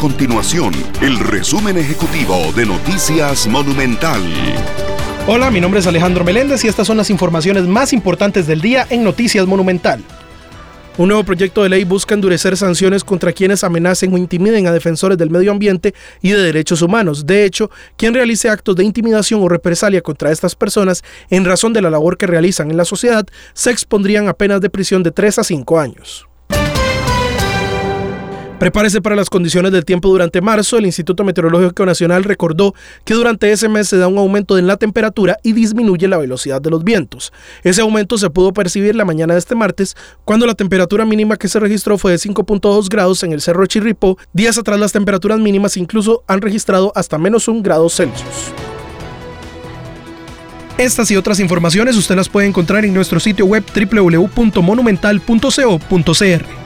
Continuación, el resumen ejecutivo de Noticias Monumental. Hola, mi nombre es Alejandro Meléndez y estas son las informaciones más importantes del día en Noticias Monumental. Un nuevo proyecto de ley busca endurecer sanciones contra quienes amenacen o intimiden a defensores del medio ambiente y de derechos humanos. De hecho, quien realice actos de intimidación o represalia contra estas personas en razón de la labor que realizan en la sociedad se expondrían a penas de prisión de 3 a 5 años. Prepárese para las condiciones del tiempo durante marzo. El Instituto Meteorológico Nacional recordó que durante ese mes se da un aumento en la temperatura y disminuye la velocidad de los vientos. Ese aumento se pudo percibir la mañana de este martes, cuando la temperatura mínima que se registró fue de 5.2 grados en el Cerro Chirripó. Días atrás las temperaturas mínimas incluso han registrado hasta menos un grado Celsius. Estas y otras informaciones usted las puede encontrar en nuestro sitio web www.monumental.co.cr.